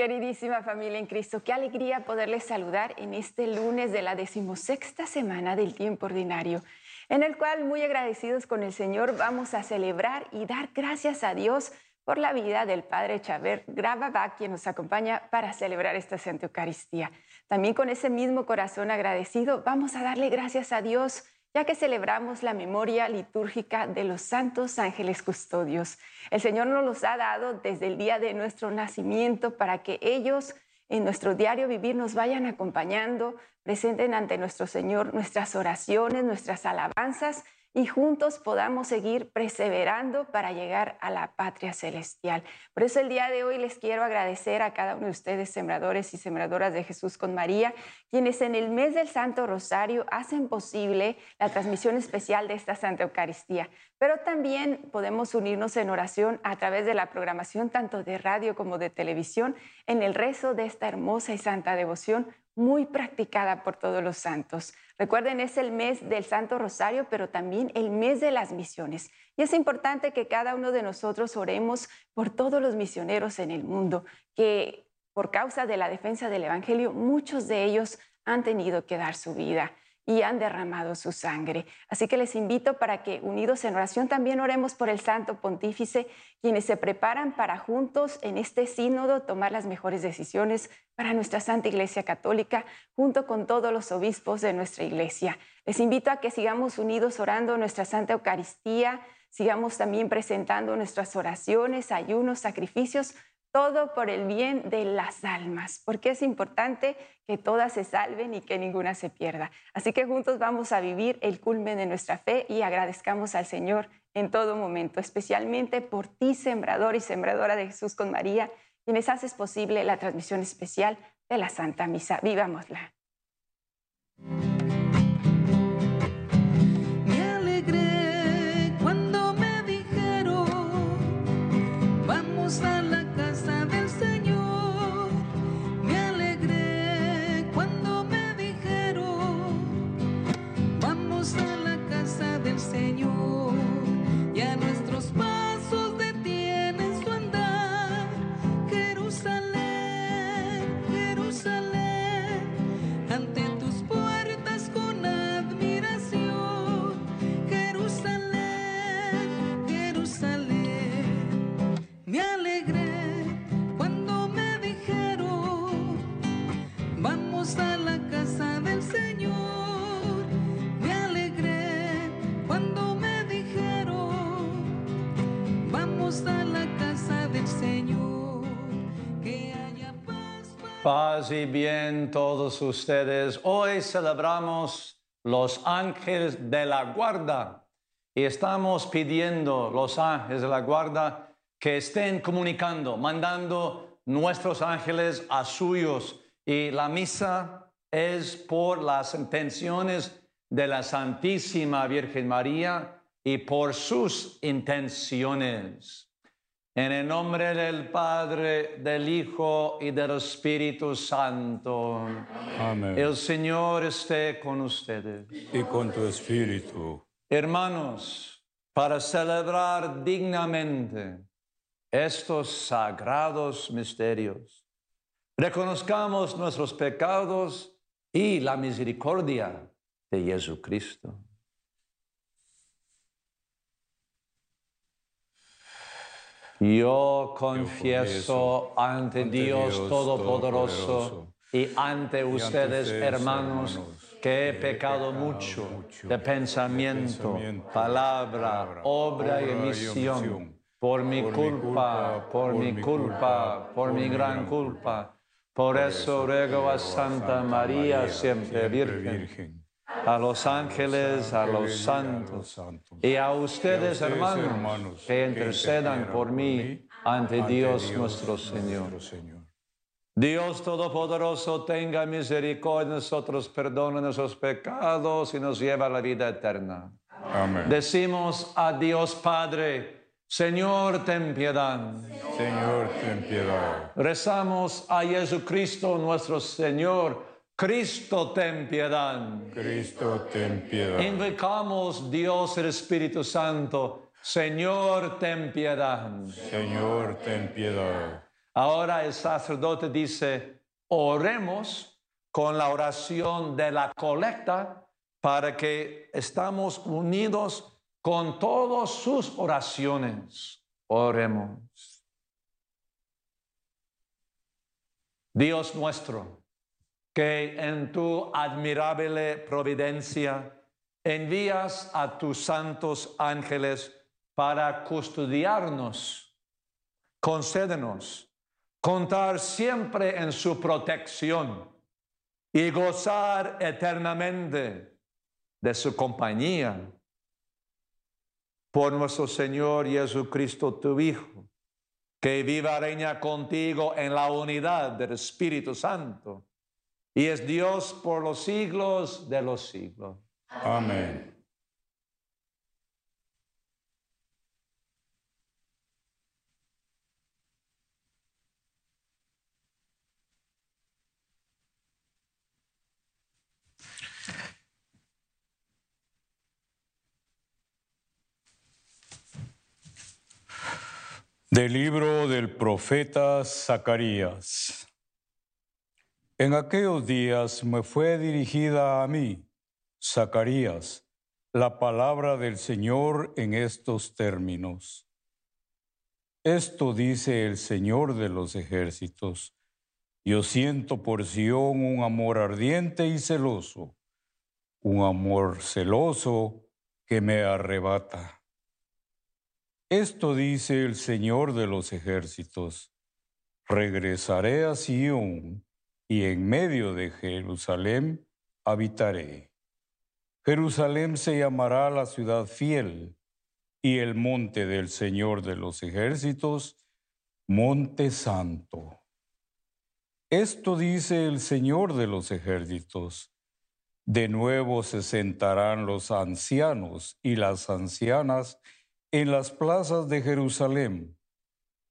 Queridísima familia en Cristo, qué alegría poderles saludar en este lunes de la decimosexta semana del tiempo ordinario, en el cual muy agradecidos con el Señor vamos a celebrar y dar gracias a Dios por la vida del Padre Chaver Gravaba, quien nos acompaña para celebrar esta Santa Eucaristía. También con ese mismo corazón agradecido vamos a darle gracias a Dios ya que celebramos la memoria litúrgica de los santos ángeles custodios. El Señor nos los ha dado desde el día de nuestro nacimiento para que ellos en nuestro diario vivir nos vayan acompañando, presenten ante nuestro Señor nuestras oraciones, nuestras alabanzas y juntos podamos seguir perseverando para llegar a la patria celestial. Por eso el día de hoy les quiero agradecer a cada uno de ustedes, sembradores y sembradoras de Jesús con María, quienes en el mes del Santo Rosario hacen posible la transmisión especial de esta Santa Eucaristía. Pero también podemos unirnos en oración a través de la programación tanto de radio como de televisión en el rezo de esta hermosa y santa devoción muy practicada por todos los santos. Recuerden, es el mes del Santo Rosario, pero también el mes de las misiones. Y es importante que cada uno de nosotros oremos por todos los misioneros en el mundo, que por causa de la defensa del Evangelio, muchos de ellos han tenido que dar su vida y han derramado su sangre. Así que les invito para que unidos en oración también oremos por el Santo Pontífice, quienes se preparan para juntos en este sínodo tomar las mejores decisiones para nuestra Santa Iglesia Católica, junto con todos los obispos de nuestra Iglesia. Les invito a que sigamos unidos orando nuestra Santa Eucaristía, sigamos también presentando nuestras oraciones, ayunos, sacrificios todo por el bien de las almas, porque es importante que todas se salven y que ninguna se pierda. Así que juntos vamos a vivir el culmen de nuestra fe y agradezcamos al Señor en todo momento, especialmente por ti, sembrador y sembradora de Jesús con María, quienes haces posible la transmisión especial de la Santa Misa. Vivámosla. Paz y bien todos ustedes. Hoy celebramos los ángeles de la guarda y estamos pidiendo los ángeles de la guarda que estén comunicando, mandando nuestros ángeles a suyos. Y la misa es por las intenciones de la Santísima Virgen María y por sus intenciones. En el nombre del Padre, del Hijo y del Espíritu Santo. Amén. El Señor esté con ustedes. Y con tu espíritu. Hermanos, para celebrar dignamente estos sagrados misterios, reconozcamos nuestros pecados y la misericordia de Jesucristo. Yo confieso ante Dios Todopoderoso y ante ustedes, hermanos, que he pecado mucho de pensamiento, palabra, obra y emisión, por mi culpa, por mi culpa, por mi gran culpa. Por eso ruego a Santa María, siempre Virgen a los ángeles, a los santos y a ustedes, hermanos, que intercedan por mí ante Dios nuestro Señor. Dios Todopoderoso tenga misericordia de nosotros, perdone nuestros pecados y nos lleva a la vida eterna. Amén. Decimos a Dios Padre, Señor, ten piedad. Señor, ten piedad. Rezamos a Jesucristo nuestro Señor. Cristo, ten piedad. Cristo, ten piedad. Invocamos Dios el Espíritu Santo. Señor, ten piedad. Señor, ten piedad. Ahora el sacerdote dice, oremos con la oración de la colecta para que estamos unidos con todas sus oraciones. Oremos. Dios nuestro, que en tu admirable providencia envías a tus santos ángeles para custodiarnos, concédenos contar siempre en su protección y gozar eternamente de su compañía. Por nuestro Señor Jesucristo, tu Hijo, que viva reina contigo en la unidad del Espíritu Santo y es Dios por los siglos de los siglos. Amén. Del libro del profeta Zacarías. En aquellos días me fue dirigida a mí, Zacarías, la palabra del Señor en estos términos. Esto dice el Señor de los ejércitos. Yo siento por Sión un amor ardiente y celoso, un amor celoso que me arrebata. Esto dice el Señor de los ejércitos. Regresaré a Sión y en medio de Jerusalén habitaré. Jerusalén se llamará la ciudad fiel y el monte del Señor de los ejércitos, monte santo. Esto dice el Señor de los ejércitos. De nuevo se sentarán los ancianos y las ancianas en las plazas de Jerusalén,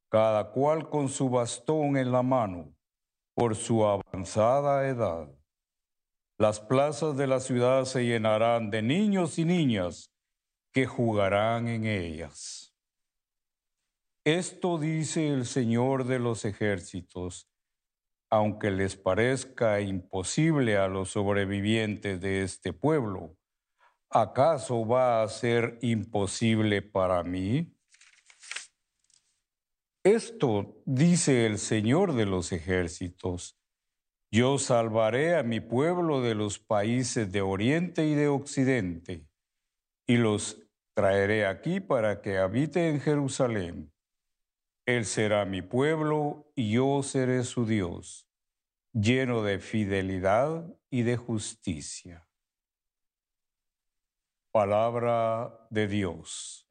cada cual con su bastón en la mano, por su avanzada edad. Las plazas de la ciudad se llenarán de niños y niñas que jugarán en ellas. Esto dice el Señor de los ejércitos, aunque les parezca imposible a los sobrevivientes de este pueblo ¿acaso va a ser imposible para mí? Esto dice el Señor de los ejércitos. Yo salvaré a mi pueblo de los países de Oriente y de Occidente, y los traeré aquí para que habite en Jerusalén. Él será mi pueblo y yo seré su Dios, lleno de fidelidad y de justicia. Palabra de Dios.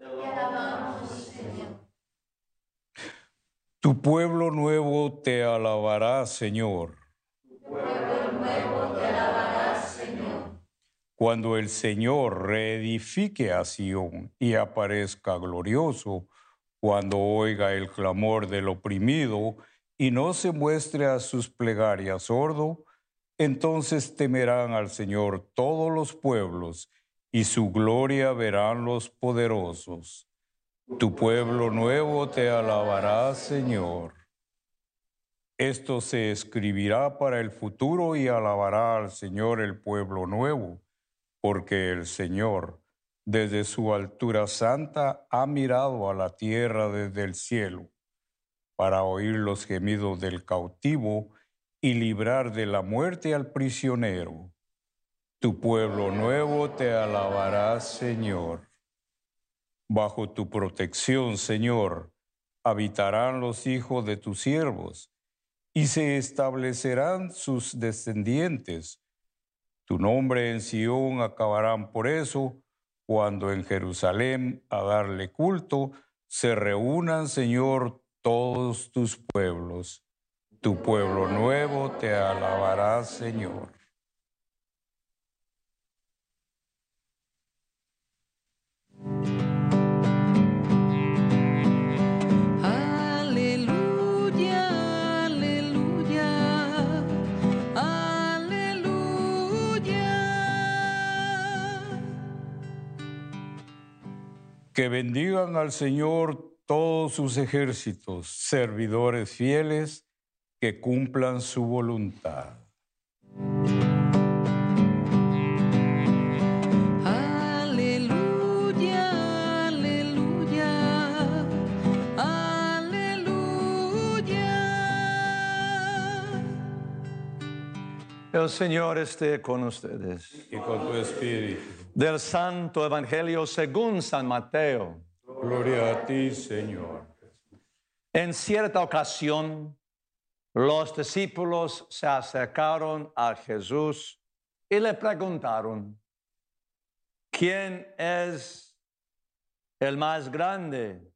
Tu pueblo nuevo te alabará, Señor. Tu pueblo nuevo te alabará, Señor. Cuando el Señor reedifique a Sión y aparezca glorioso, cuando oiga el clamor del oprimido y no se muestre a sus plegarias sordo, entonces temerán al Señor todos los pueblos y su gloria verán los poderosos. Tu pueblo nuevo te alabará, Señor. Esto se escribirá para el futuro y alabará al Señor el pueblo nuevo, porque el Señor, desde su altura santa, ha mirado a la tierra desde el cielo, para oír los gemidos del cautivo y librar de la muerte al prisionero tu pueblo nuevo te alabará, Señor. Bajo tu protección, Señor, habitarán los hijos de tus siervos y se establecerán sus descendientes. Tu nombre en Sión acabarán por eso, cuando en Jerusalén a darle culto se reúnan, Señor, todos tus pueblos. Tu pueblo nuevo te alabará, Señor. Que bendigan al Señor todos sus ejércitos, servidores fieles que cumplan su voluntad. El Señor esté con ustedes. Y con tu espíritu. Del Santo Evangelio según San Mateo. Gloria a ti, Señor. En cierta ocasión, los discípulos se acercaron a Jesús y le preguntaron, ¿quién es el más grande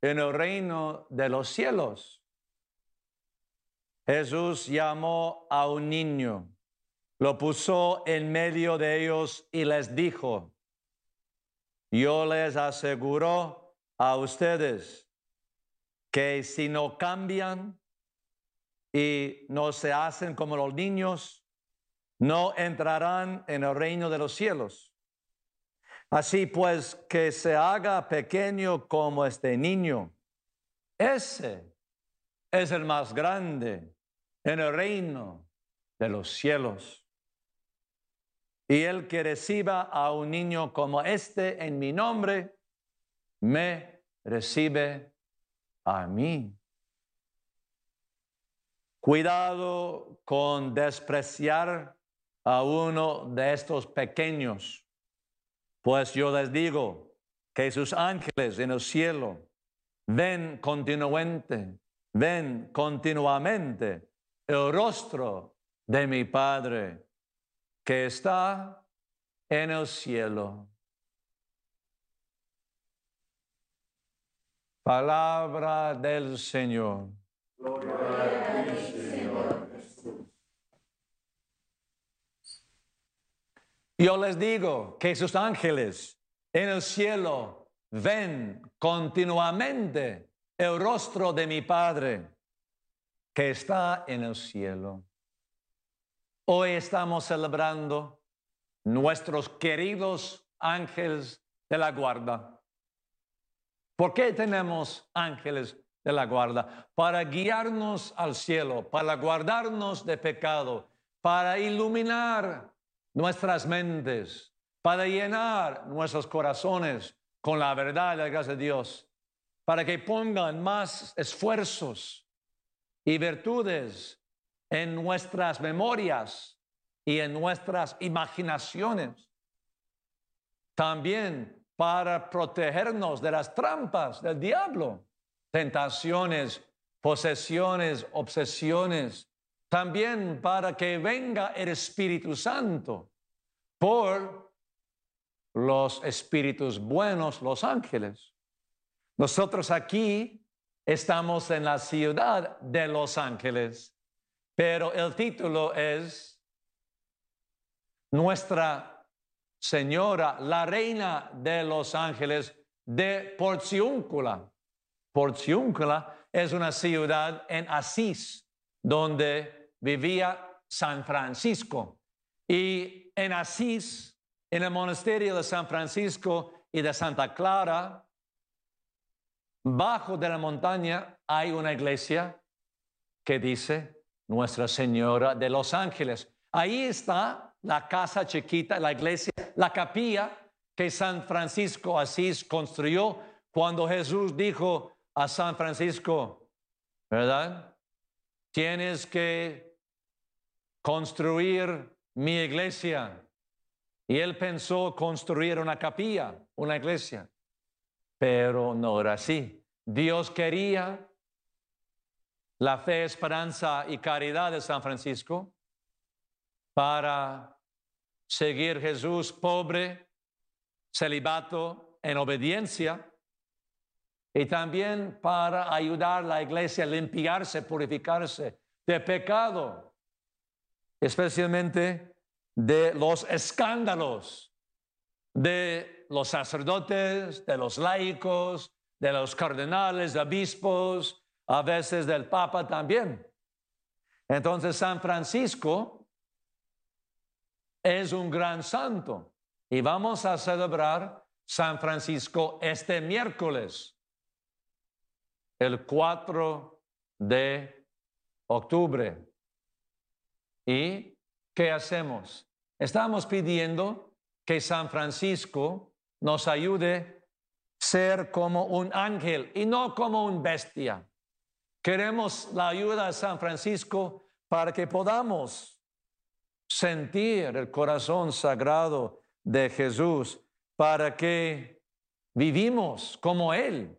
en el reino de los cielos? Jesús llamó a un niño, lo puso en medio de ellos y les dijo, yo les aseguro a ustedes que si no cambian y no se hacen como los niños, no entrarán en el reino de los cielos. Así pues, que se haga pequeño como este niño. Ese es el más grande en el reino de los cielos. Y el que reciba a un niño como este en mi nombre, me recibe a mí. Cuidado con despreciar a uno de estos pequeños, pues yo les digo que sus ángeles en el cielo ven continuamente, ven continuamente el rostro de mi Padre que está en el cielo. Palabra del Señor. Gloria a Señor Yo les digo que sus ángeles en el cielo ven continuamente el rostro de mi Padre que está en el cielo. Hoy estamos celebrando nuestros queridos ángeles de la guarda. ¿Por qué tenemos ángeles de la guarda? Para guiarnos al cielo, para guardarnos de pecado, para iluminar nuestras mentes, para llenar nuestros corazones con la verdad y la gracia de Dios, para que pongan más esfuerzos y virtudes en nuestras memorias y en nuestras imaginaciones. También para protegernos de las trampas del diablo, tentaciones, posesiones, obsesiones. También para que venga el Espíritu Santo por los espíritus buenos, los ángeles. Nosotros aquí Estamos en la ciudad de Los Ángeles, pero el título es Nuestra Señora, la Reina de Los Ángeles de Porciúncula. Porciúncula es una ciudad en Asís, donde vivía San Francisco. Y en Asís, en el monasterio de San Francisco y de Santa Clara, Bajo de la montaña hay una iglesia que dice Nuestra Señora de los Ángeles. Ahí está la casa chiquita, la iglesia, la capilla que San Francisco Asís construyó cuando Jesús dijo a San Francisco, ¿verdad? Tienes que construir mi iglesia. Y él pensó construir una capilla, una iglesia, pero no era así. Dios quería la fe, esperanza y caridad de San Francisco para seguir Jesús pobre, celibato, en obediencia, y también para ayudar a la iglesia a limpiarse, purificarse de pecado, especialmente de los escándalos de los sacerdotes, de los laicos, de los cardenales, obispos, a veces del Papa también. Entonces San Francisco es un gran santo y vamos a celebrar San Francisco este miércoles. el 4 de octubre. ¿Y qué hacemos? Estamos pidiendo que San Francisco nos ayude a ser como un ángel y no como un bestia. Queremos la ayuda de San Francisco para que podamos sentir el corazón sagrado de Jesús, para que vivimos como Él,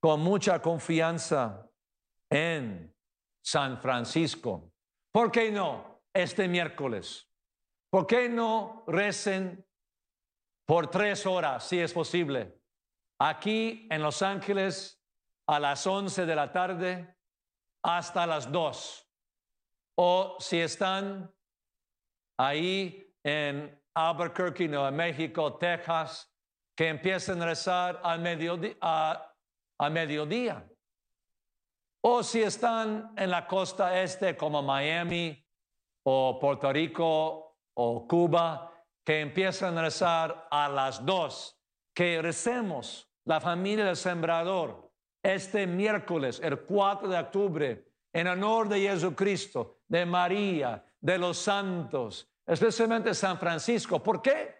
con mucha confianza en San Francisco. ¿Por qué no este miércoles? ¿Por qué no recen por tres horas, si es posible? Aquí en Los Ángeles a las 11 de la tarde hasta las 2. O si están ahí en Albuquerque, Nueva México, Texas, que empiecen a rezar mediodía, a, mediodía. O si están en la costa este como Miami o Puerto Rico o Cuba, que empiezan a rezar a las dos, que recemos la familia del sembrador este miércoles, el 4 de octubre, en honor de Jesucristo, de María, de los santos, especialmente San Francisco. ¿Por qué?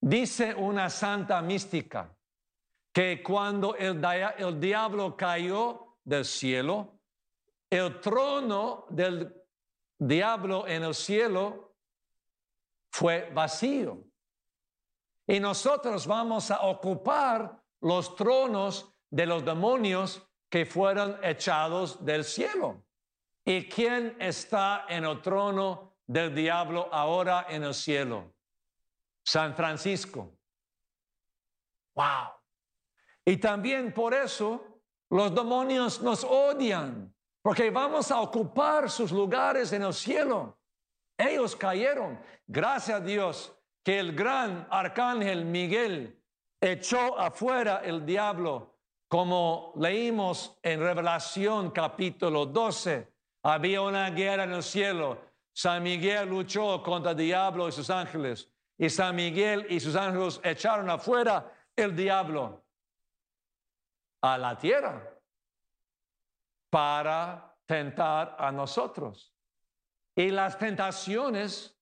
Dice una santa mística que cuando el, el diablo cayó del cielo, el trono del diablo en el cielo fue vacío. Y nosotros vamos a ocupar los tronos de los demonios que fueron echados del cielo. ¿Y quién está en el trono del diablo ahora en el cielo? San Francisco. Wow. Y también por eso los demonios nos odian, porque vamos a ocupar sus lugares en el cielo. Ellos cayeron. Gracias a Dios que el gran arcángel Miguel echó afuera el diablo como leímos en Revelación capítulo 12, había una guerra en el cielo. San Miguel luchó contra el diablo y sus ángeles. Y San Miguel y sus ángeles echaron afuera el diablo a la tierra para tentar a nosotros. Y las tentaciones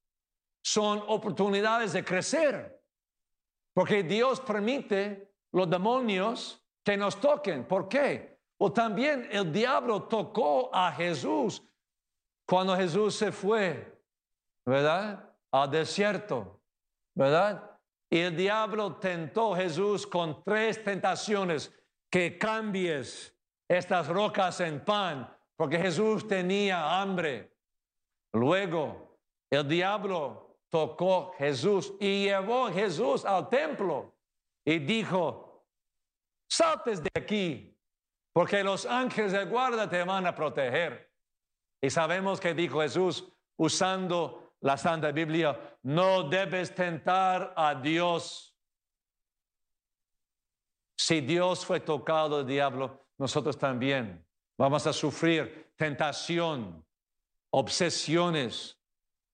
son oportunidades de crecer, porque Dios permite los demonios que nos toquen. ¿Por qué? O también el diablo tocó a Jesús cuando Jesús se fue, ¿verdad? Al desierto, ¿verdad? Y el diablo tentó a Jesús con tres tentaciones, que cambies estas rocas en pan, porque Jesús tenía hambre. Luego, el diablo tocó a Jesús y llevó a Jesús al templo y dijo, saltes de aquí, porque los ángeles de guarda te van a proteger. Y sabemos que dijo Jesús, usando la Santa Biblia, no debes tentar a Dios. Si Dios fue tocado el diablo, nosotros también vamos a sufrir tentación, obsesiones,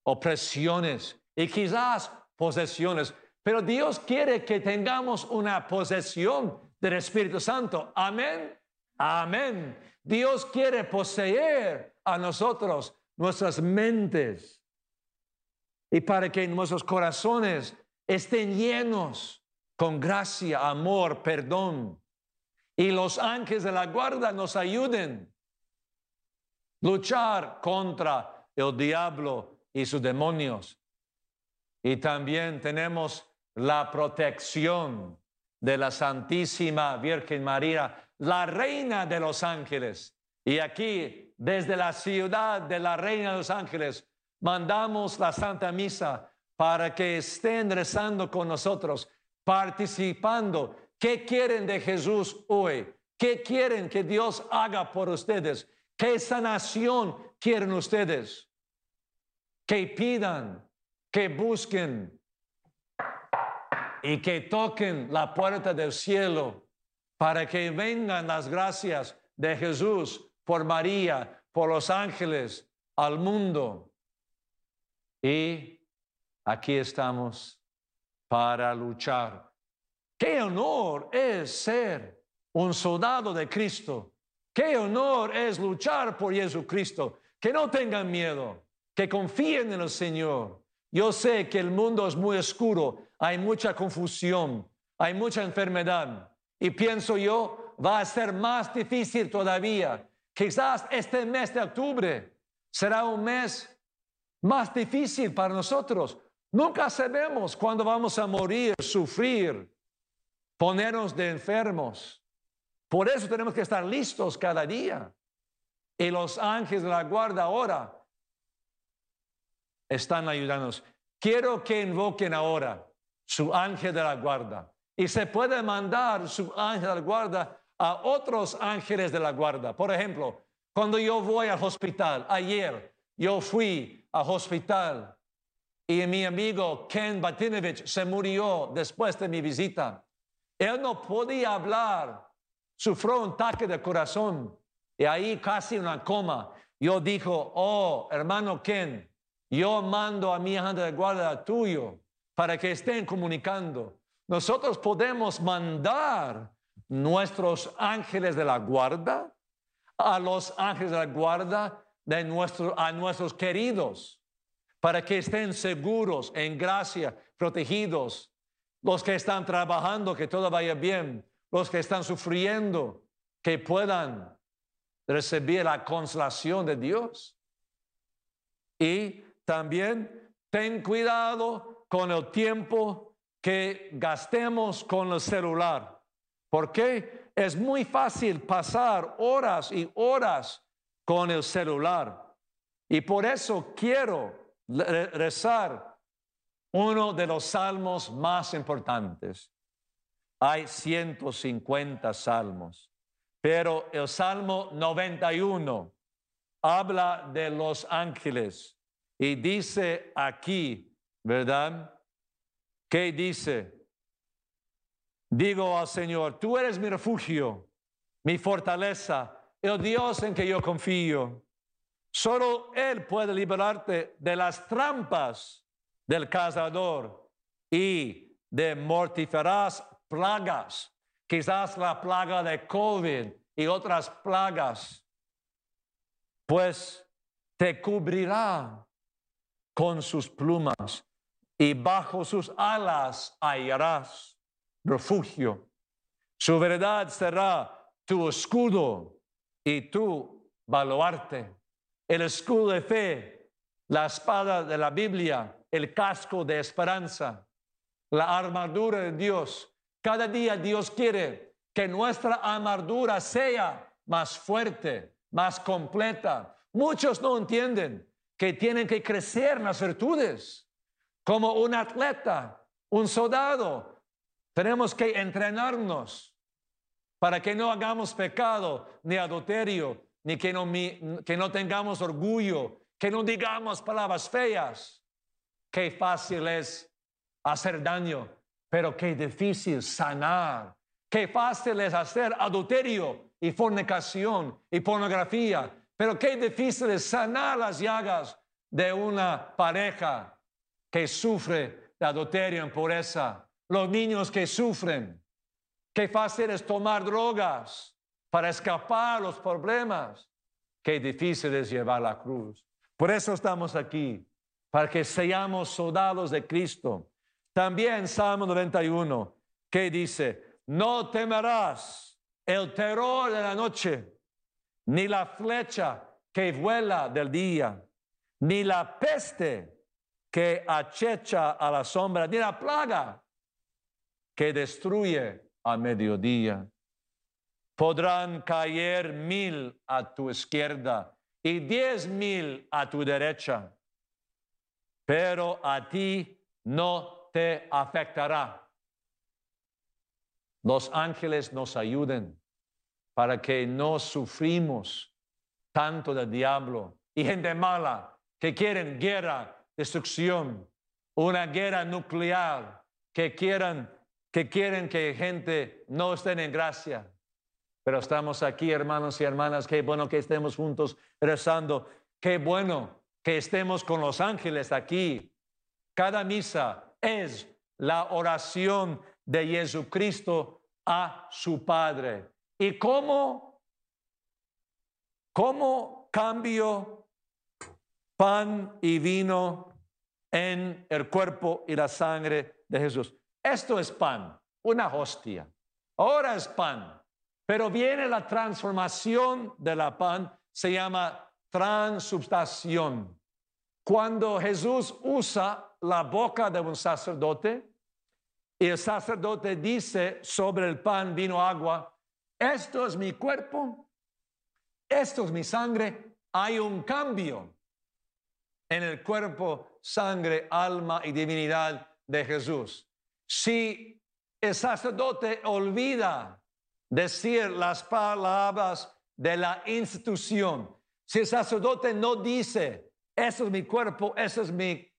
opresiones y quizás posesiones. Pero Dios quiere que tengamos una posesión del Espíritu Santo. Amén. Amén. Dios quiere poseer a nosotros nuestras mentes y para que nuestros corazones estén llenos con gracia, amor, perdón. Y los ángeles de la guarda nos ayuden a luchar contra el diablo y sus demonios. Y también tenemos la protección de la Santísima Virgen María, la Reina de los Ángeles. Y aquí, desde la ciudad de la Reina de los Ángeles, mandamos la Santa Misa para que estén rezando con nosotros, participando. ¿Qué quieren de Jesús hoy? ¿Qué quieren que Dios haga por ustedes? ¿Qué sanación quieren ustedes? Que pidan, que busquen, y que toquen la puerta del cielo para que vengan las gracias de Jesús por María, por los ángeles, al mundo. Y aquí estamos para luchar. Qué honor es ser un soldado de Cristo. Qué honor es luchar por Jesucristo. Que no tengan miedo, que confíen en el Señor. Yo sé que el mundo es muy oscuro, hay mucha confusión, hay mucha enfermedad. Y pienso yo, va a ser más difícil todavía. Quizás este mes de octubre será un mes más difícil para nosotros. Nunca sabemos cuándo vamos a morir, sufrir, ponernos de enfermos. Por eso tenemos que estar listos cada día. Y los ángeles de la guarda ahora están ayudándonos. Quiero que invoquen ahora su ángel de la guarda. Y se puede mandar su ángel de la guarda a otros ángeles de la guarda. Por ejemplo, cuando yo voy al hospital, ayer yo fui al hospital y mi amigo Ken Batinovich se murió después de mi visita. Él no podía hablar, sufrió un ataque de corazón y ahí casi una coma. Yo dijo, oh, hermano Ken, yo mando a mi ángel de guarda tuyo para que estén comunicando. Nosotros podemos mandar nuestros ángeles de la guarda a los ángeles de la guarda de nuestro, a nuestros queridos para que estén seguros, en gracia, protegidos. Los que están trabajando, que todo vaya bien. Los que están sufriendo, que puedan recibir la consolación de Dios. Y también ten cuidado con el tiempo que gastemos con el celular. Porque es muy fácil pasar horas y horas con el celular. Y por eso quiero rezar uno de los salmos más importantes. Hay 150 salmos, pero el Salmo 91 habla de los ángeles y dice aquí, ¿verdad? ¿Qué dice? Digo al Señor, tú eres mi refugio, mi fortaleza, el Dios en que yo confío. Solo Él puede liberarte de las trampas del cazador y de mortíferas plagas, quizás la plaga de COVID y otras plagas, pues te cubrirá con sus plumas y bajo sus alas hallarás refugio. Su verdad será tu escudo y tu baluarte. El escudo de fe, la espada de la Biblia, el casco de esperanza, la armadura de Dios. Cada día Dios quiere que nuestra armadura sea más fuerte, más completa. Muchos no entienden que tienen que crecer las virtudes. Como un atleta, un soldado, tenemos que entrenarnos para que no hagamos pecado ni adulterio, ni que no, que no tengamos orgullo, que no digamos palabras feas. Qué fácil es hacer daño, pero qué difícil sanar. Qué fácil es hacer adulterio y fornicación y pornografía, pero qué difícil es sanar las llagas de una pareja que sufre de adulterio, impureza, los niños que sufren. Qué fácil es tomar drogas para escapar los problemas. Qué difícil es llevar la cruz. Por eso estamos aquí, para que seamos soldados de Cristo. También Salmo 91, que dice, no temerás el terror de la noche, ni la flecha que vuela del día, ni la peste que acecha a la sombra, ni la plaga que destruye a mediodía. Podrán caer mil a tu izquierda y diez mil a tu derecha, pero a ti no te afectará. Los ángeles nos ayuden para que no sufrimos tanto del diablo y gente mala que quieren guerra, destrucción, una guerra nuclear, que quieran que quieren que gente no esté en gracia. Pero estamos aquí, hermanos y hermanas, qué bueno que estemos juntos rezando, qué bueno que estemos con los ángeles aquí. Cada misa es la oración de Jesucristo a su Padre. ¿Y cómo, cómo cambio pan y vino en el cuerpo y la sangre de Jesús? Esto es pan, una hostia. Ahora es pan. Pero viene la transformación de la pan, se llama transubstanciación. Cuando Jesús usa la boca de un sacerdote y el sacerdote dice sobre el pan, vino, agua, esto es mi cuerpo, esto es mi sangre, hay un cambio en el cuerpo, sangre, alma y divinidad de Jesús. Si el sacerdote olvida decir las palabras de la institución, si el sacerdote no dice, eso es mi cuerpo, eso es mi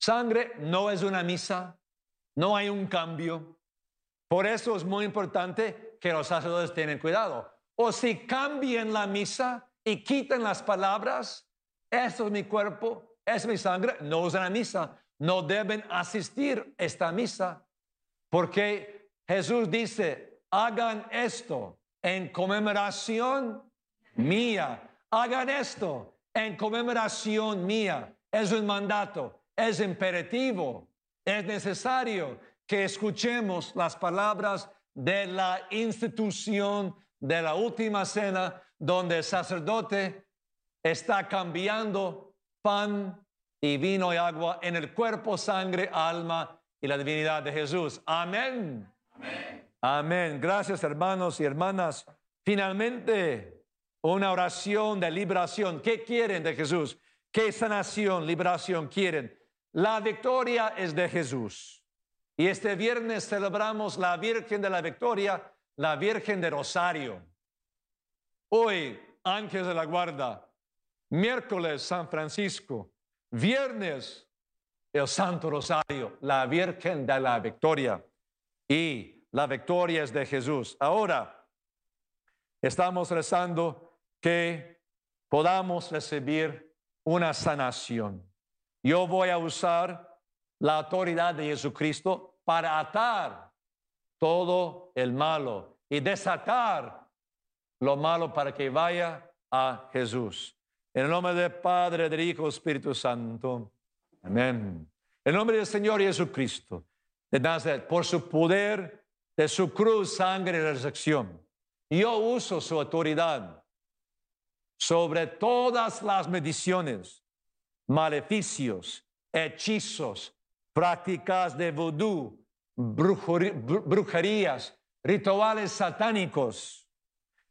sangre, no es una misa, no hay un cambio. Por eso es muy importante que los sacerdotes tengan cuidado. O si cambian la misa y quitan las palabras, eso es mi cuerpo, es mi sangre, no es una misa, no deben asistir a esta misa, porque Jesús dice, hagan esto en conmemoración mía, hagan esto en conmemoración mía. Es un mandato, es imperativo, es necesario que escuchemos las palabras de la institución de la última cena, donde el sacerdote está cambiando pan y vino y agua en el cuerpo, sangre, alma y la divinidad de Jesús. Amén. Amén. Amén. Gracias hermanos y hermanas. Finalmente, una oración de liberación. ¿Qué quieren de Jesús? ¿Qué sanación, liberación quieren? La victoria es de Jesús. Y este viernes celebramos la Virgen de la Victoria, la Virgen de Rosario. Hoy, Ángeles de la Guarda. Miércoles, San Francisco. Viernes, el Santo Rosario, la Virgen de la Victoria. Y la victoria es de Jesús. Ahora, estamos rezando que podamos recibir una sanación. Yo voy a usar la autoridad de Jesucristo para atar todo el malo y desatar lo malo para que vaya a Jesús. En el nombre del Padre, del Hijo, Espíritu Santo. Amén. En el nombre del Señor Jesucristo, de Nazaret, por su poder, de su cruz, sangre y resurrección. Yo uso su autoridad sobre todas las mediciones, maleficios, hechizos, prácticas de vudú, brujerías, rituales satánicos,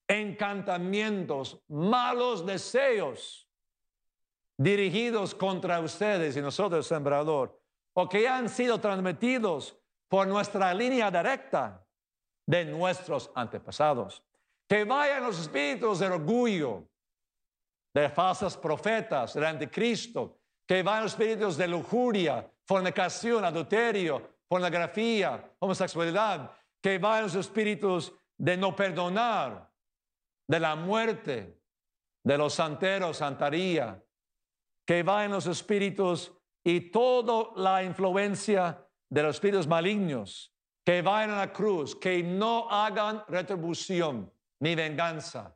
encantamientos, malos deseos dirigidos contra ustedes y nosotros, sembrador, o que han sido transmitidos por nuestra línea directa de nuestros antepasados. Que vayan los espíritus de orgullo, de falsos profetas, del anticristo, que vayan los espíritus de lujuria, fornicación, adulterio, pornografía, homosexualidad, que vayan los espíritus de no perdonar, de la muerte, de los santeros, santaría, que vayan los espíritus y toda la influencia de los espíritus malignos, que vayan a la cruz, que no hagan retribución ni venganza,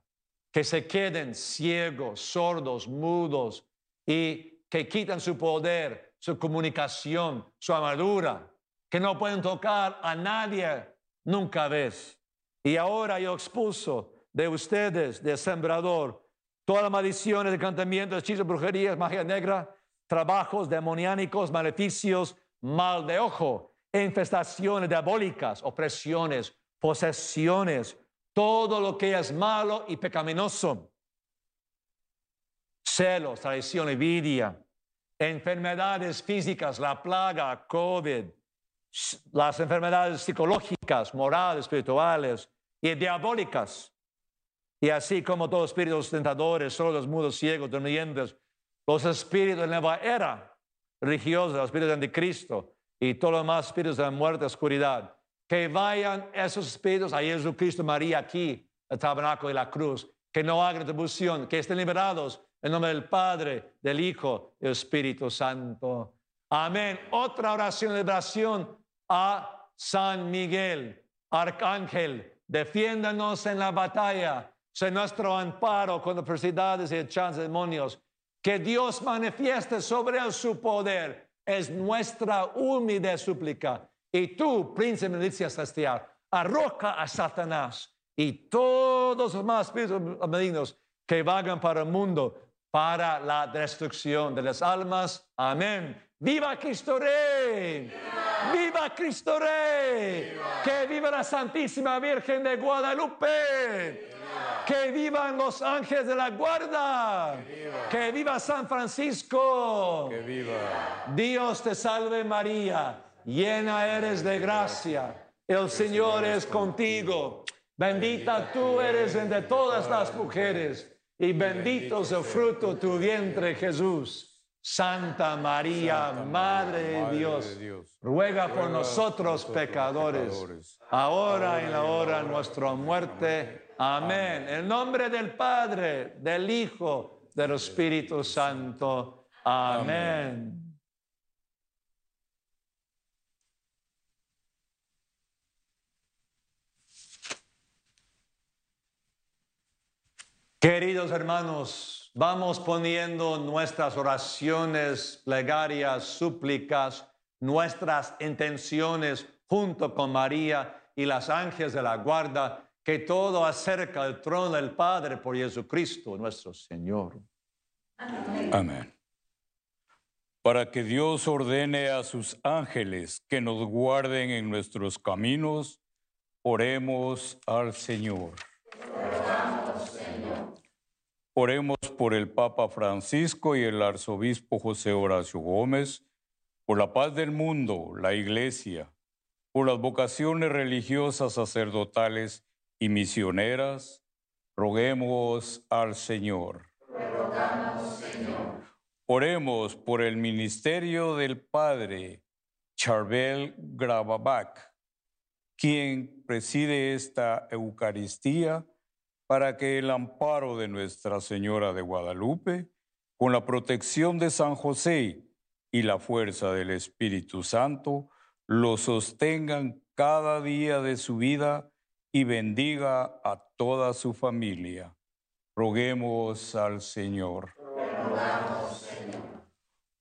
que se queden ciegos, sordos, mudos y que quitan su poder, su comunicación, su armadura, que no pueden tocar a nadie nunca ves. Y ahora yo expulso de ustedes, de sembrador, todas las maldiciones, encantamientos, hechizos, brujerías, magia negra, trabajos demoniánicos, maleficios, mal de ojo, infestaciones diabólicas, opresiones, posesiones, todo lo que es malo y pecaminoso. Celos, traición, envidia, enfermedades físicas, la plaga, COVID, las enfermedades psicológicas, morales, espirituales y diabólicas. Y así como todos los espíritus tentadores, sordos, mudos, ciegos, durmientes, los espíritus de la nueva era religiosa, los espíritus de anticristo y todos los demás espíritus de la muerte, oscuridad, que vayan esos espíritus a Jesucristo, María aquí, el tabernáculo y la cruz, que no hagan retribución, que estén liberados en nombre del Padre, del Hijo y del Espíritu Santo. Amén. Otra oración de liberación a San Miguel, arcángel defiéndanos en la batalla, sé nuestro amparo con adversidades y echanzas de demonios. Que Dios manifieste sobre él su poder, es nuestra humilde súplica. Y tú, príncipe de milicia celestial, arroja a Satanás y todos los más espíritus malignos que vagan para el mundo para la destrucción de las almas. Amén. ¡Viva Cristo Rey! ¡Viva, Cristo Rey! ¡Que viva la Santísima Virgen de Guadalupe! ¡Que vivan los ángeles de la guarda! ¡Que viva San Francisco! ¡Que viva! Dios te salve María, llena eres de gracia. El Señor es contigo. Bendita tú eres entre todas las mujeres y bendito es el fruto de tu vientre Jesús. Santa María, Madre de Dios, ruega por nosotros pecadores, ahora y en la hora de nuestra muerte. Amén. En nombre del Padre, del Hijo, del Espíritu Santo. Amén. Queridos hermanos, vamos poniendo nuestras oraciones, plegarias, súplicas, nuestras intenciones junto con María y las ángeles de la guarda, que todo acerca al trono del Padre por Jesucristo nuestro Señor. Amén. Para que Dios ordene a sus ángeles que nos guarden en nuestros caminos, oremos al Señor. Oremos por el Papa Francisco y el Arzobispo José Horacio Gómez, por la paz del mundo, la Iglesia, por las vocaciones religiosas, sacerdotales y misioneras. Roguemos al Señor. Oremos por el ministerio del Padre Charbel Gravabac, quien preside esta Eucaristía para que el amparo de Nuestra Señora de Guadalupe, con la protección de San José y la fuerza del Espíritu Santo, lo sostengan cada día de su vida y bendiga a toda su familia. Roguemos al Señor.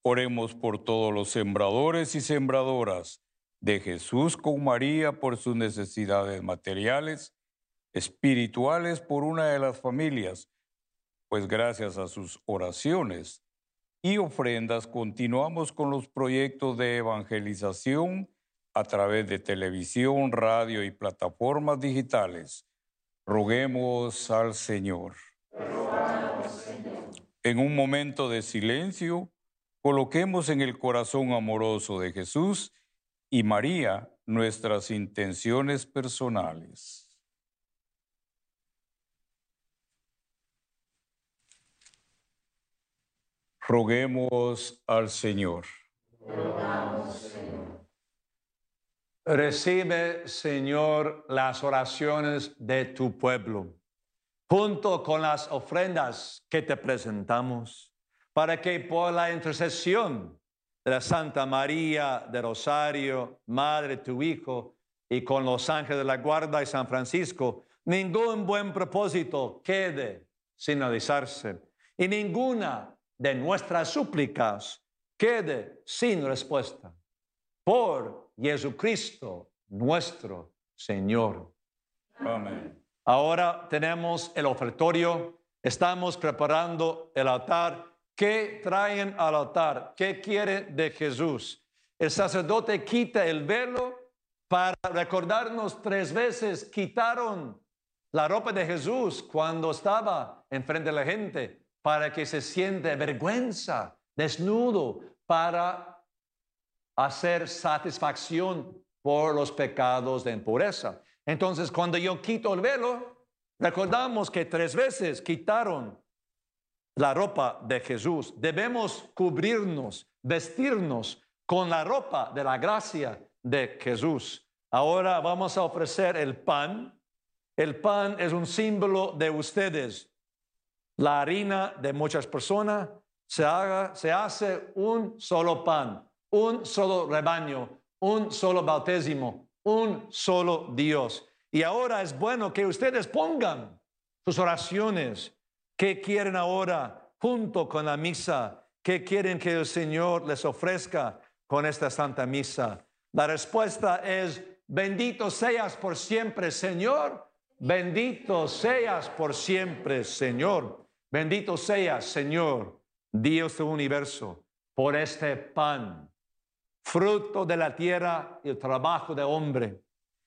Oremos por todos los sembradores y sembradoras de Jesús con María por sus necesidades materiales espirituales por una de las familias, pues gracias a sus oraciones y ofrendas continuamos con los proyectos de evangelización a través de televisión, radio y plataformas digitales. Roguemos al Señor. En un momento de silencio, coloquemos en el corazón amoroso de Jesús y María nuestras intenciones personales. Roguemos al Señor. Recibe, Señor, las oraciones de tu pueblo, junto con las ofrendas que te presentamos, para que por la intercesión de la Santa María de Rosario, Madre tu Hijo, y con los ángeles de la guarda y San Francisco, ningún buen propósito quede sin realizarse, y ninguna de nuestras súplicas quede sin respuesta. Por Jesucristo nuestro Señor. Amén. Ahora tenemos el ofertorio, estamos preparando el altar. ¿Qué traen al altar? ¿Qué quiere de Jesús? El sacerdote quita el velo para recordarnos tres veces, quitaron la ropa de Jesús cuando estaba enfrente de la gente para que se siente vergüenza, desnudo, para hacer satisfacción por los pecados de impureza. Entonces, cuando yo quito el velo, recordamos que tres veces quitaron la ropa de Jesús. Debemos cubrirnos, vestirnos con la ropa de la gracia de Jesús. Ahora vamos a ofrecer el pan. El pan es un símbolo de ustedes, la harina de muchas personas, se, hace un solo pan, un solo rebaño, un solo bautismo, un solo Dios. Y ahora es bueno que ustedes pongan sus oraciones que quieren ahora junto con la misa, que quieren que el Señor les ofrezca con esta Santa Misa. La respuesta es, bendito seas por siempre, Señor. Bendito seas por siempre, Señor. Bendito seas, Señor, Dios del universo, por este pan, fruto de la tierra y el trabajo de hombre,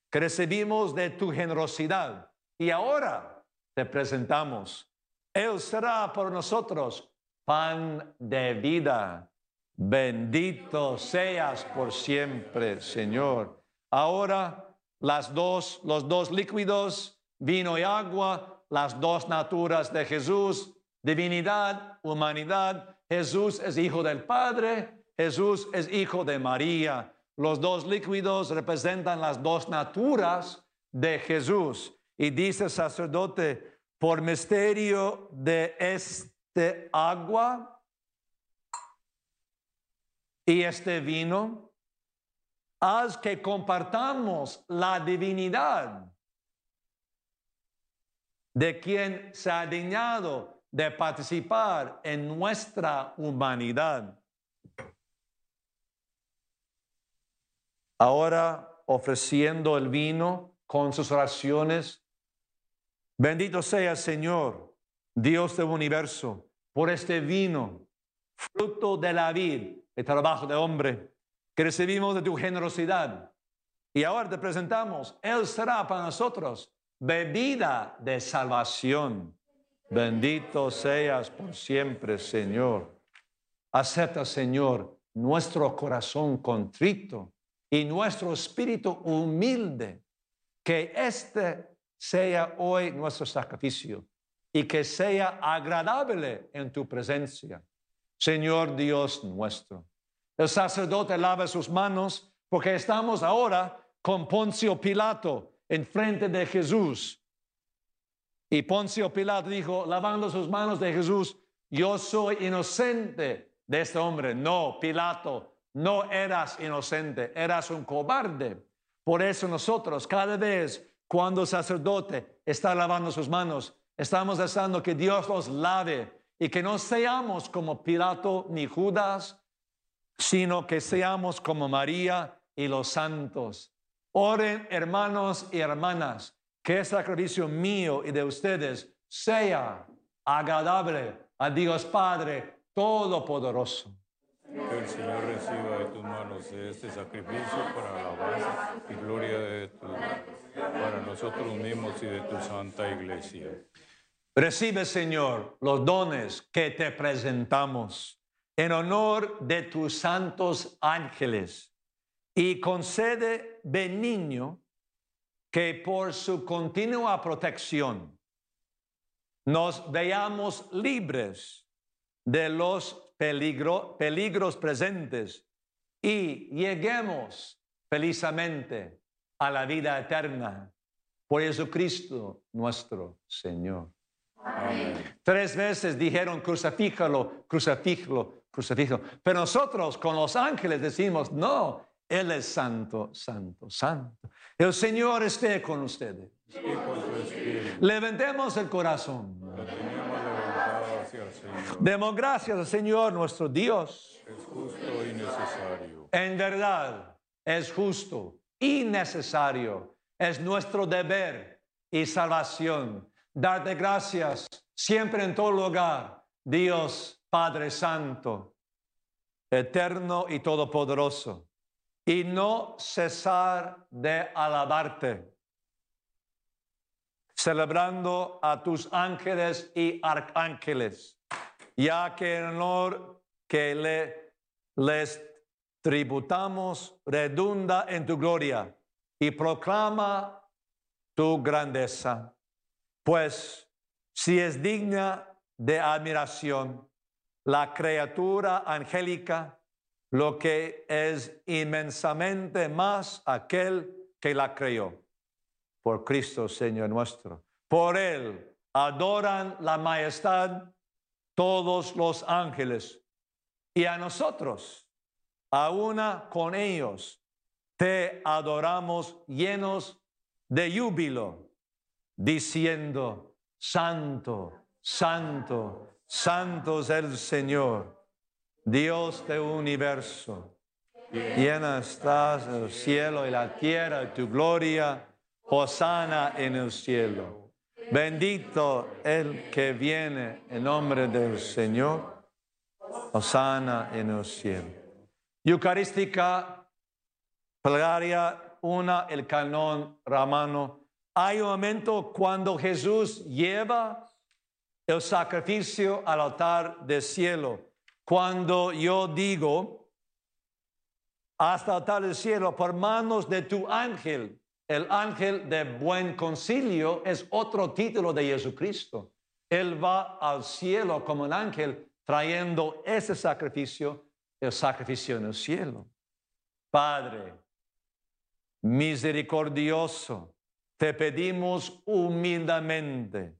que recibimos de tu generosidad. Y ahora te presentamos. Él será por nosotros pan de vida. Bendito seas por siempre, Señor. Ahora las dos, los dos líquidos, vino y agua, las dos naturas de Jesús, divinidad, humanidad. Jesús es hijo del Padre, Jesús es hijo de María. Los dos líquidos representan las dos naturas de Jesús. Y dice el sacerdote, por misterio de este agua, y este vino, haz que compartamos la divinidad de quien se ha dignado de participar en nuestra humanidad. Ahora ofreciendo el vino con sus oraciones, bendito sea Señor, Dios del universo, por este vino, fruto de la vida el trabajo de hombre que recibimos de tu generosidad. Y ahora te presentamos, Él será para nosotros bebida de salvación. Bendito seas por siempre, Señor. Acepta, Señor, nuestro corazón contrito y nuestro espíritu humilde. Que este sea hoy nuestro sacrificio y que sea agradable en tu presencia Señor Dios nuestro. El sacerdote lava sus manos porque estamos ahora con Poncio Pilato en frente de Jesús. Y Poncio Pilato dijo, lavando sus manos de Jesús, yo soy inocente de este hombre. No, Pilato, no eras inocente, eras un cobarde. Por eso nosotros cada vez cuando el sacerdote está lavando sus manos, estamos deseando que Dios los lave y que no seamos como Pilato ni Judas, sino que seamos como María y los santos. Oren, hermanos y hermanas, que el sacrificio mío y de ustedes sea agradable a Dios Padre Todopoderoso. Que el Señor reciba de tus manos este sacrificio para la alabanza y gloria de tu, para nosotros mismos y de tu santa iglesia. Recibe, Señor, los dones que te presentamos en honor de tus santos ángeles y concede benigno que por su continua protección nos veamos libres de los peligros presentes y lleguemos felizmente a la vida eterna por Jesucristo nuestro Señor. Tres veces dijeron crucifícalo, crucifícalo, crucifícalo. Pero nosotros con los ángeles decimos, no, Él es santo, santo, santo. El Señor esté con ustedes. Levantemos el corazón. Demos gracias al Señor nuestro Dios. Es justo y necesario. En verdad, es justo y necesario. Es nuestro deber y salvación darte gracias siempre en todo lugar, Dios Padre Santo, eterno y todopoderoso, y no cesar de alabarte, celebrando a tus ángeles y arcángeles, ya que el honor que le, les tributamos redunda en tu gloria y proclama tu grandeza. Pues si es digna de admiración la criatura angélica, lo que es inmensamente más aquel que la creó, por Cristo Señor nuestro. Por Él adoran la majestad todos los ángeles y a nosotros, a una con ellos, te adoramos llenos de júbilo, diciendo, Santo, Santo, Santo es el Señor, Dios del universo. Llena estás el cielo y la tierra de tu gloria, Hosana en el cielo. Bendito el que viene en nombre del Señor, Hosana en el cielo. Eucarística, plegaria una, el canon romano. Hay un momento cuando Jesús lleva el sacrificio al altar del cielo. Cuando yo digo, hasta el altar del cielo, por manos de tu ángel, el ángel de buen concilio es otro título de Jesucristo. Él va al cielo como un ángel trayendo ese sacrificio, el sacrificio en el cielo. Padre, misericordioso, te pedimos humildemente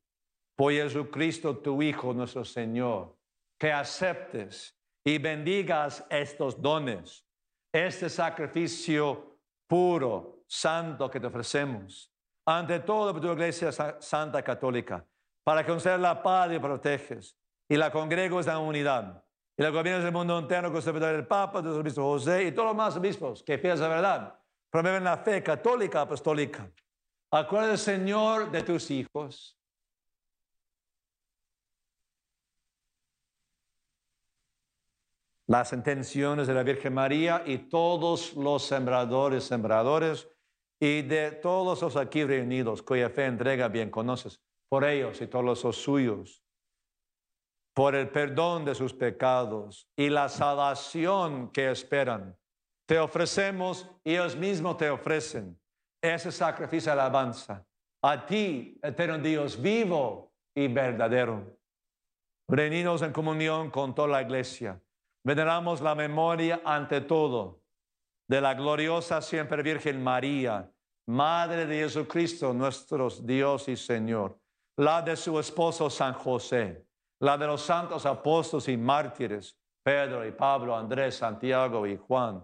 por Jesucristo, tu Hijo, nuestro Señor, que aceptes y bendigas estos dones, este sacrificio puro, santo que te ofrecemos, ante por tu iglesia santa católica, para que la paz y proteges, y la congregues en unidad, y la gobiernos del mundo entero con el Papa, tu obispo José y todos los más obispos que piensan la verdad promueven la fe católica apostólica. Acuérdate, Señor, de tus hijos. Las intenciones de la Virgen María y todos los sembradores, sembradores y de todos los aquí reunidos cuya fe entrega bien conoces, por ellos y todos los suyos, por el perdón de sus pecados y la salvación que esperan te ofrecemos y ellos mismos te ofrecen ese sacrificio de alabanza. A ti, eterno Dios, vivo y verdadero. Reunidos en comunión con toda la iglesia. Veneramos la memoria ante todo de la gloriosa siempre Virgen María, Madre de Jesucristo, nuestro Dios y Señor. La de su esposo San José, la de los santos apóstoles y mártires, Pedro y Pablo, Andrés, Santiago y Juan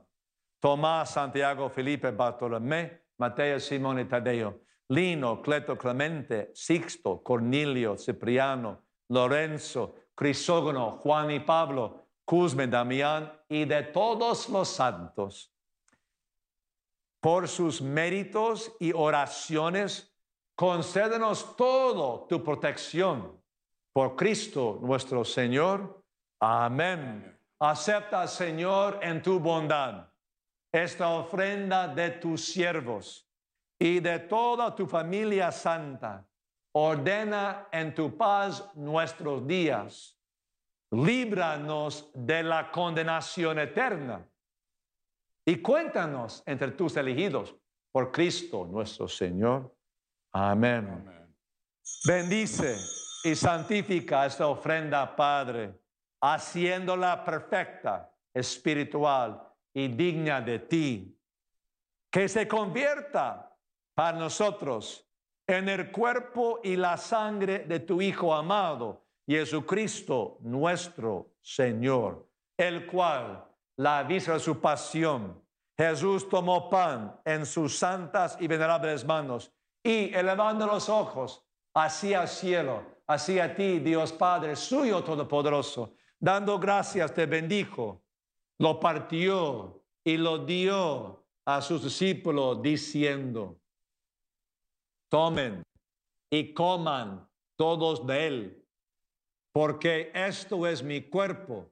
Tomás, Santiago, Felipe, Bartolomé, Mateo, Simón y Tadeo, Lino, Cleto, Clemente, Sixto, Cornelio, Cipriano, Lorenzo, Crisógono, Juan y Pablo, Cusme, Damián y de todos los santos. Por sus méritos y oraciones, concédenos todo tu protección. Por Cristo nuestro Señor. Amén. Acepta, Señor, en tu bondad esta ofrenda de tus siervos y de toda tu familia santa. Ordena en tu paz nuestros días. Líbranos de la condenación eterna. Y cuéntanos entre tus elegidos por Cristo nuestro Señor. Amén. Bendice y santifica esta ofrenda, Padre, haciéndola perfecta, espiritual y digna de ti, que se convierta para nosotros en el cuerpo y la sangre de tu Hijo amado, Jesucristo nuestro Señor, el cual, la vista de su pasión, Jesús tomó pan en sus santas y venerables manos y elevando los ojos hacia el cielo, hacia ti, Dios Padre, suyo todopoderoso, dando gracias, te bendijo lo partió y lo dio a sus discípulos diciendo, tomen y coman todos de él, porque esto es mi cuerpo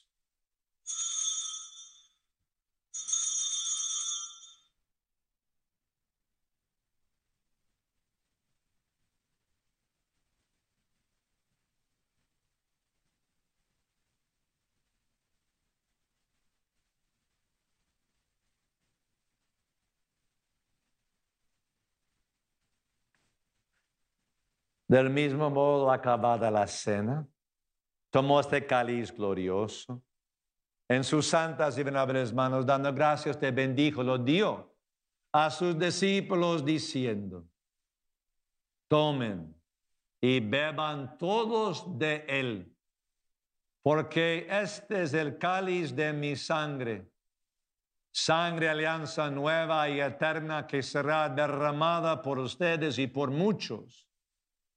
Del mismo modo, acabada la cena, tomó este cáliz glorioso. En sus santas y venerables manos, dando gracias, te bendijo, lo dio a sus discípulos diciendo, tomen y beban todos de él, porque este es el cáliz de mi sangre, sangre alianza nueva y eterna que será derramada por ustedes y por muchos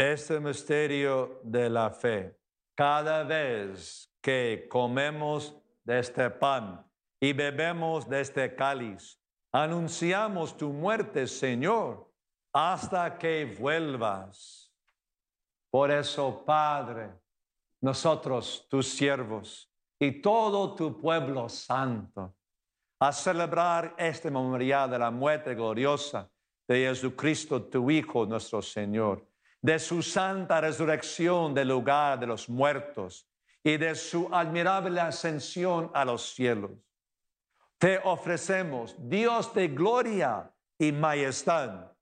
Este misterio de la fe. Cada vez que comemos de este pan y bebemos de este cáliz, anunciamos tu muerte, Señor, hasta que vuelvas. Por eso, Padre, nosotros, tus siervos, y todo tu pueblo santo, a celebrar este memorial de la muerte gloriosa de Jesucristo, tu Hijo, nuestro Señor de su santa resurrección del lugar de los muertos y de su admirable ascensión a los cielos. Te ofrecemos, Dios de gloria y majestad,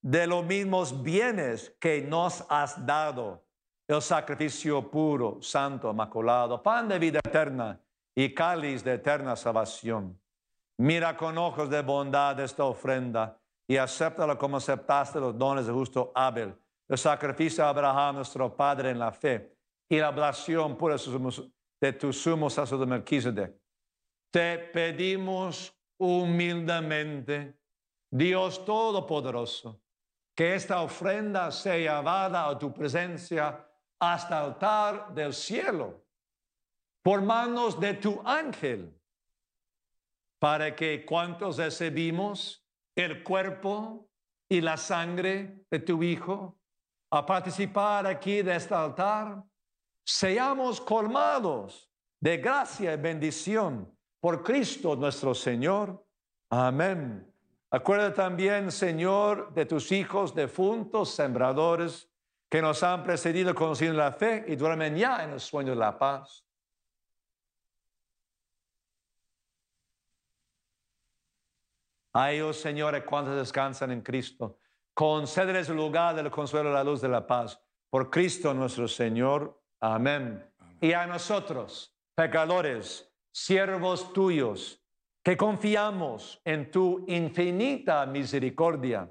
de los mismos bienes que nos has dado, el sacrificio puro, santo, maculado, pan de vida eterna y cáliz de eterna salvación. Mira con ojos de bondad esta ofrenda y acéptala como aceptaste los dones de justo Abel el sacrificio de Abraham, nuestro Padre en la fe, y la ablación pura de tu sumo sacerdote Melquisedec. Te pedimos humildemente, Dios Todopoderoso, que esta ofrenda sea llevada a tu presencia hasta el altar del cielo por manos de tu ángel, para que cuantos recibimos el cuerpo y la sangre de tu Hijo, a participar aquí de este altar, seamos colmados de gracia y bendición por Cristo nuestro Señor. Amén. Acuerda también, Señor, de tus hijos defuntos, sembradores, que nos han precedido conociendo la fe y duermen ya en el sueño de la paz. A ellos, Señor, cuantos descansan en Cristo concédeles el lugar del consuelo la luz de la paz. Por Cristo nuestro Señor. Amén. Y a nosotros, pecadores, siervos tuyos, que confiamos en tu infinita misericordia,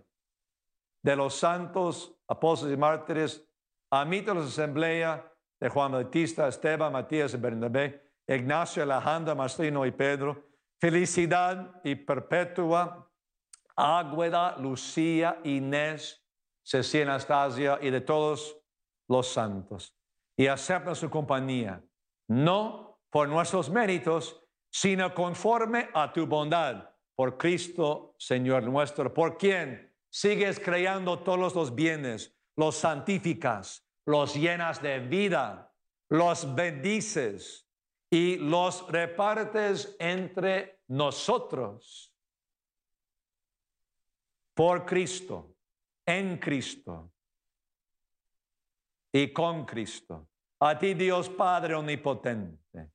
de los santos apóstoles y mártires, amitos de la asamblea de Juan Bautista, Esteban, Matías y Bernabé, Ignacio, Alejandro, Marcelino y Pedro, felicidad y perpetua Águeda, Lucía, Inés, Cecilia Anastasia y de todos los santos. Y acepta su compañía, no por nuestros méritos, sino conforme a tu bondad, por Cristo, Señor nuestro, por quien sigues creando todos los bienes, los santificas, los llenas de vida, los bendices y los repartes entre nosotros por Cristo, en Cristo y con Cristo. A ti Dios Padre Omnipotente,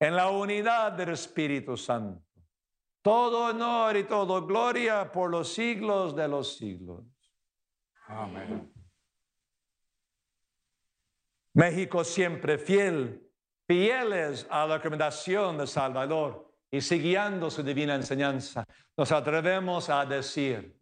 en la unidad del Espíritu Santo. Todo honor y toda gloria por los siglos de los siglos. Amén. México siempre fiel, fieles a la recomendación de Salvador y siguiendo su divina enseñanza, nos atrevemos a decir,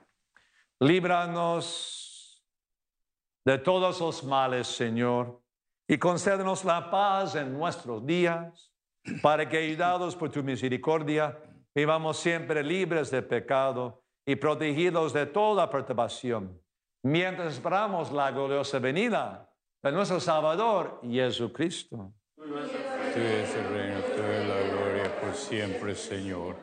Líbranos de todos los males, Señor, y concédenos la paz en nuestros días, para que, ayudados por tu misericordia, vivamos siempre libres de pecado y protegidos de toda perturbación, mientras esperamos la gloriosa venida de nuestro Salvador, Jesucristo. Tú es el reino, tú es la gloria por siempre, Señor.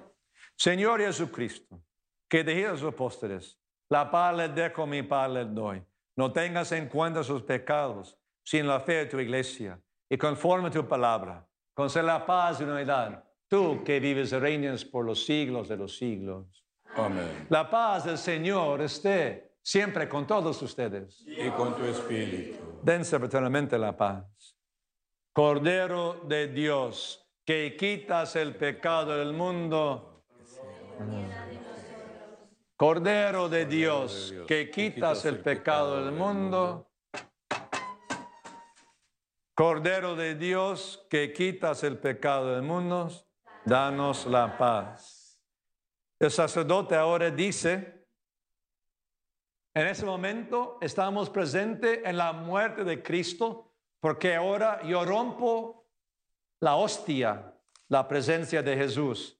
Señor Jesucristo, que a los apóstoles, la paz les dejo, mi paz les doy. No tengas en cuenta sus pecados, sino la fe de tu iglesia. Y conforme a tu palabra, concede la paz y unidad. Tú que vives y reinas por los siglos de los siglos. Amén. La paz del Señor esté siempre con todos ustedes. Y con tu espíritu. Dense eternamente la paz. Cordero de Dios, que quitas el pecado del mundo. Cordero de Dios, que quitas el pecado del mundo. Cordero de Dios, que quitas el pecado del mundo, danos la paz. El sacerdote ahora dice, en ese momento estamos presentes en la muerte de Cristo, porque ahora yo rompo la hostia, la presencia de Jesús.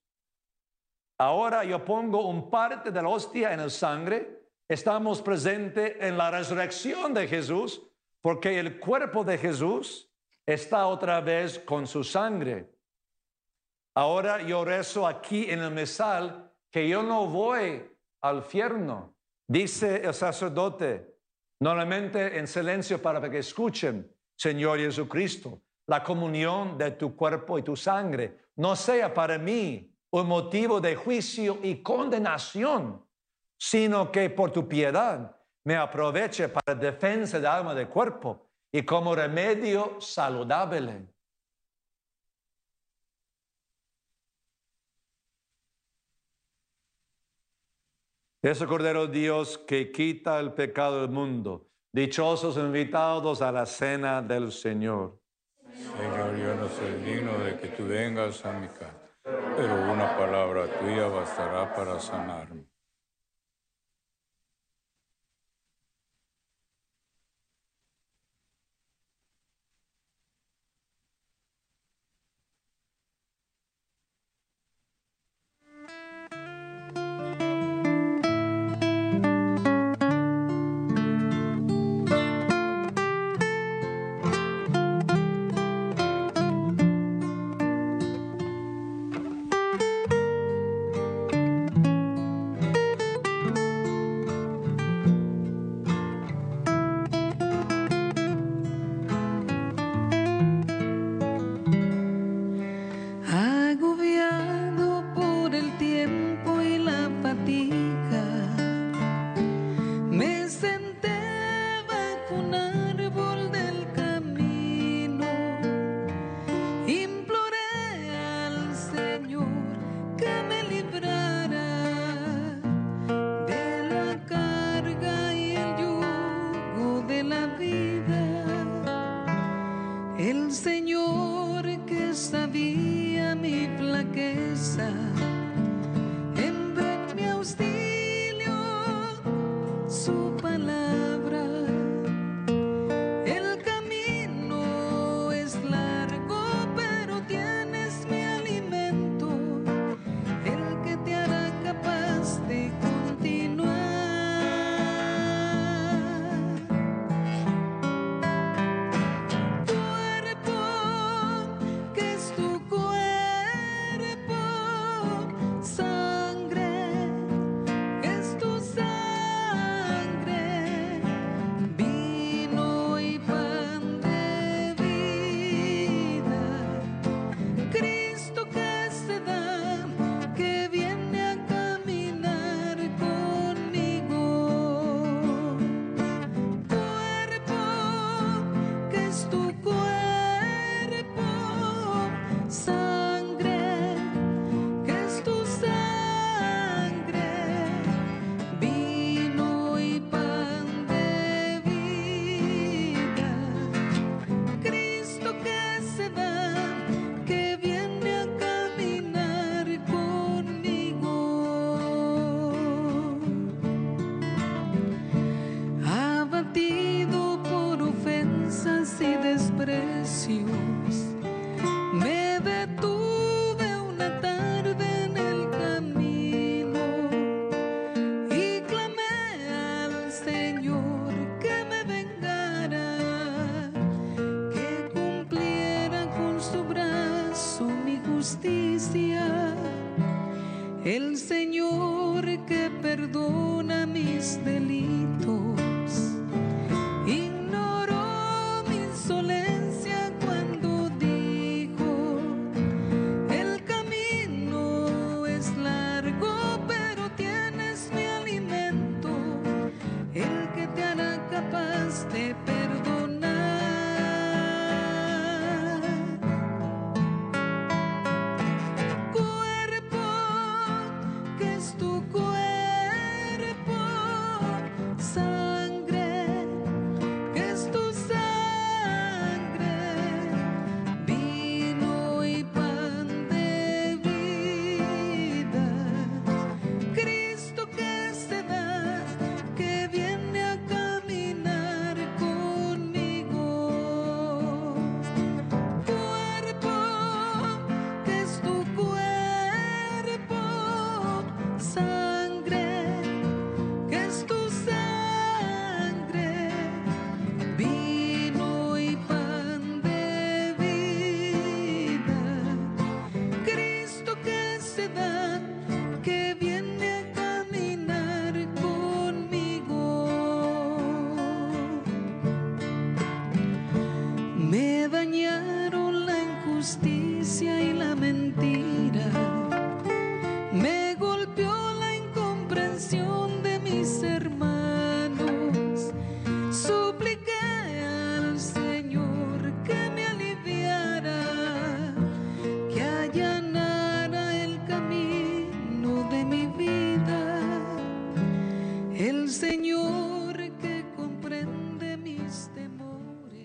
Ahora yo pongo un parte de la hostia en el sangre. Estamos presentes en la resurrección de Jesús, porque el cuerpo de Jesús está otra vez con su sangre. Ahora yo rezo aquí en el mesal que yo no voy al infierno. Dice el sacerdote, normalmente en silencio para que escuchen, Señor Jesucristo, la comunión de tu cuerpo y tu sangre no sea para mí un motivo de juicio y condenación, sino que por tu piedad me aproveche para defensa de alma de cuerpo y como remedio saludable. Ese Cordero Dios que quita el pecado del mundo Dichosos invitados a la cena del Señor. Señor, yo no soy digno de que tú vengas a mi casa, pero una palabra tuya bastará para sanarme.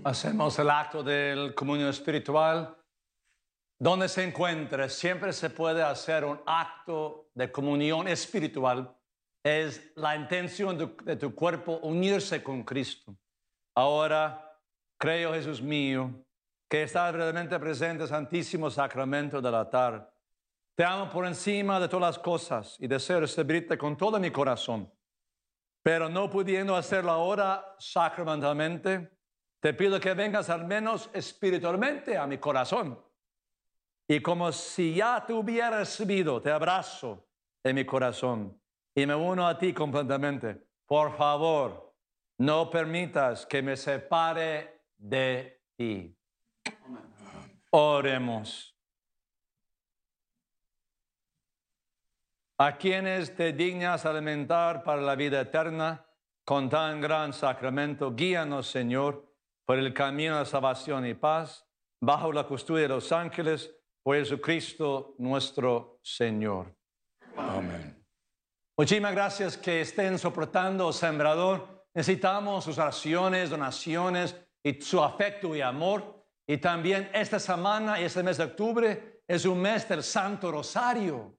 Hacemos el acto del comunión espiritual. Donde se encuentre, siempre se puede hacer un acto de comunión espiritual. Es la intención de, de tu cuerpo unirse con Cristo. Ahora, creo, Jesús mío, que estás realmente presente, Santísimo Sacramento del altar. Te amo por encima de todas las cosas y deseo servirte con todo mi corazón. Pero no pudiendo hacerlo ahora sacramentalmente, te pido que vengas al menos espiritualmente a mi corazón. Y como si ya te hubiera recibido, te abrazo en mi corazón y me uno a ti completamente. Por favor, no permitas que me separe de ti. Oremos. a quienes te dignas alimentar para la vida eterna con tan gran sacramento. Guíanos, Señor, por el camino de salvación y paz, bajo la custodia de los ángeles, por Jesucristo nuestro Señor. Amén. Muchísimas gracias que estén soportando, Sembrador. Necesitamos sus oraciones, donaciones y su afecto y amor. Y también esta semana y este mes de octubre es un mes del Santo Rosario.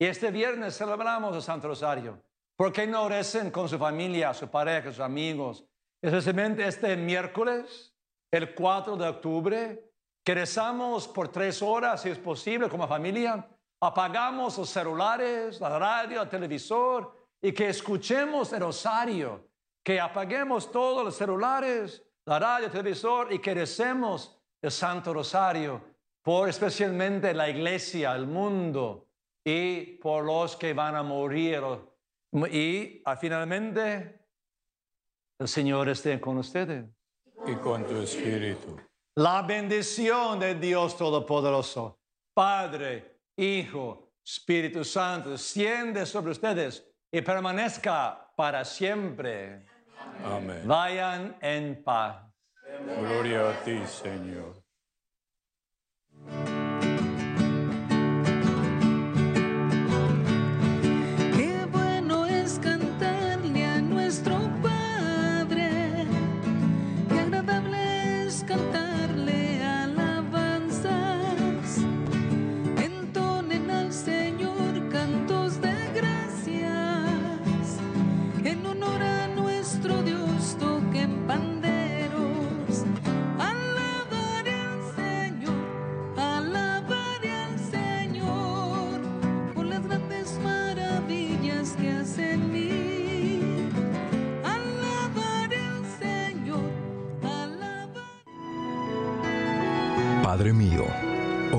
Y este viernes celebramos el Santo Rosario. ¿Por qué no recen con su familia, su pareja, sus amigos? Especialmente este miércoles, el 4 de octubre, que rezamos por tres horas, si es posible, como familia. Apagamos los celulares, la radio, el televisor y que escuchemos el rosario. Que apaguemos todos los celulares, la radio, el televisor y que recemos el Santo Rosario por especialmente la iglesia, el mundo, y por los que van a morir. Y finalmente, el Señor esté con ustedes. Y con tu espíritu. La bendición de Dios Todopoderoso, Padre, Hijo, Espíritu Santo, desciende sobre ustedes y permanezca para siempre. Amén. Vayan en paz. Gloria a ti, Señor.